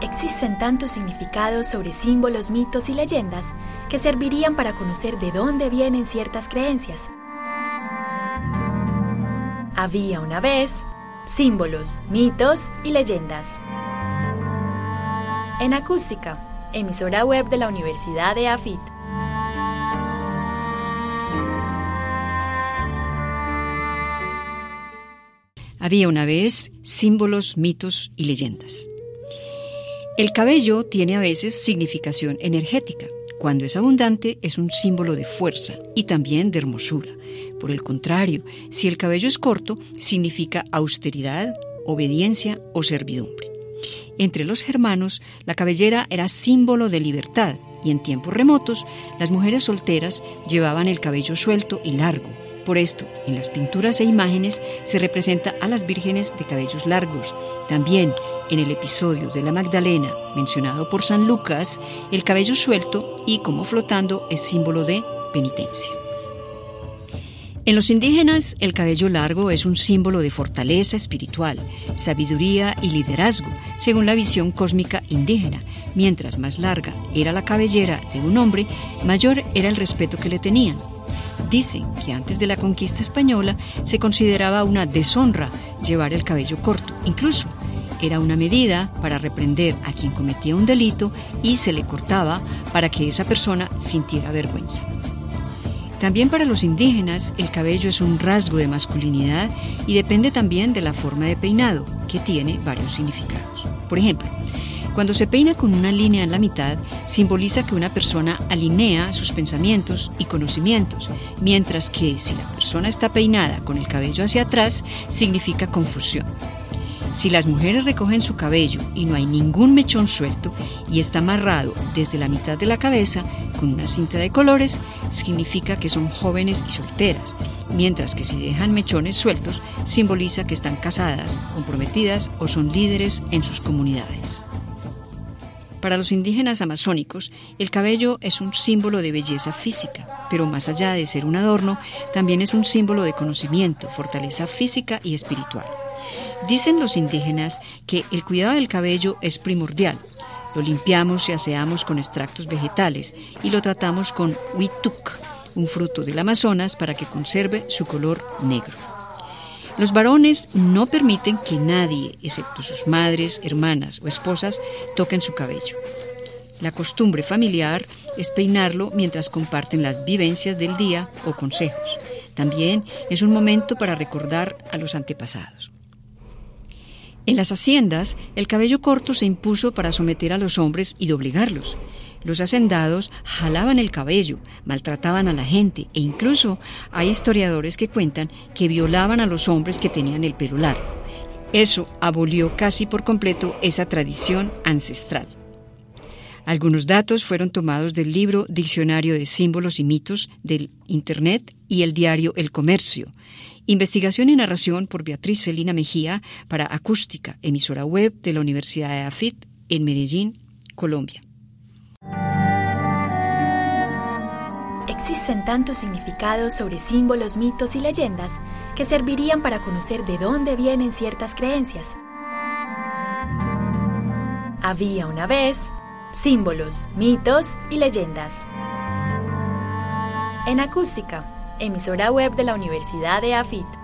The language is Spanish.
Existen tantos significados sobre símbolos, mitos y leyendas que servirían para conocer de dónde vienen ciertas creencias. Había una vez símbolos, mitos y leyendas. En acústica, emisora web de la Universidad de AFIT. Había una vez símbolos, mitos y leyendas. El cabello tiene a veces significación energética. Cuando es abundante es un símbolo de fuerza y también de hermosura. Por el contrario, si el cabello es corto, significa austeridad, obediencia o servidumbre. Entre los germanos, la cabellera era símbolo de libertad y en tiempos remotos, las mujeres solteras llevaban el cabello suelto y largo, por esto, en las pinturas e imágenes se representa a las vírgenes de cabellos largos. También en el episodio de la Magdalena, mencionado por San Lucas, el cabello suelto y como flotando es símbolo de penitencia. En los indígenas, el cabello largo es un símbolo de fortaleza espiritual, sabiduría y liderazgo, según la visión cósmica indígena. Mientras más larga era la cabellera de un hombre, mayor era el respeto que le tenían. Dicen que antes de la conquista española se consideraba una deshonra llevar el cabello corto. Incluso era una medida para reprender a quien cometía un delito y se le cortaba para que esa persona sintiera vergüenza. También para los indígenas el cabello es un rasgo de masculinidad y depende también de la forma de peinado, que tiene varios significados. Por ejemplo, cuando se peina con una línea en la mitad, simboliza que una persona alinea sus pensamientos y conocimientos, mientras que si la persona está peinada con el cabello hacia atrás, significa confusión. Si las mujeres recogen su cabello y no hay ningún mechón suelto y está amarrado desde la mitad de la cabeza con una cinta de colores, significa que son jóvenes y solteras, mientras que si dejan mechones sueltos, simboliza que están casadas, comprometidas o son líderes en sus comunidades. Para los indígenas amazónicos, el cabello es un símbolo de belleza física, pero más allá de ser un adorno, también es un símbolo de conocimiento, fortaleza física y espiritual. Dicen los indígenas que el cuidado del cabello es primordial. Lo limpiamos y aseamos con extractos vegetales y lo tratamos con huituk, un fruto del Amazonas, para que conserve su color negro. Los varones no permiten que nadie, excepto sus madres, hermanas o esposas, toquen su cabello. La costumbre familiar es peinarlo mientras comparten las vivencias del día o consejos. También es un momento para recordar a los antepasados. En las haciendas, el cabello corto se impuso para someter a los hombres y doblegarlos. Los hacendados jalaban el cabello, maltrataban a la gente e incluso hay historiadores que cuentan que violaban a los hombres que tenían el pelo largo. Eso abolió casi por completo esa tradición ancestral. Algunos datos fueron tomados del libro Diccionario de Símbolos y Mitos del Internet y el diario El Comercio. Investigación y narración por Beatriz Celina Mejía para Acústica, emisora web de la Universidad de AFIT en Medellín, Colombia. Existen tantos significados sobre símbolos, mitos y leyendas que servirían para conocer de dónde vienen ciertas creencias. Había una vez símbolos, mitos y leyendas. En acústica, emisora web de la Universidad de AFIT.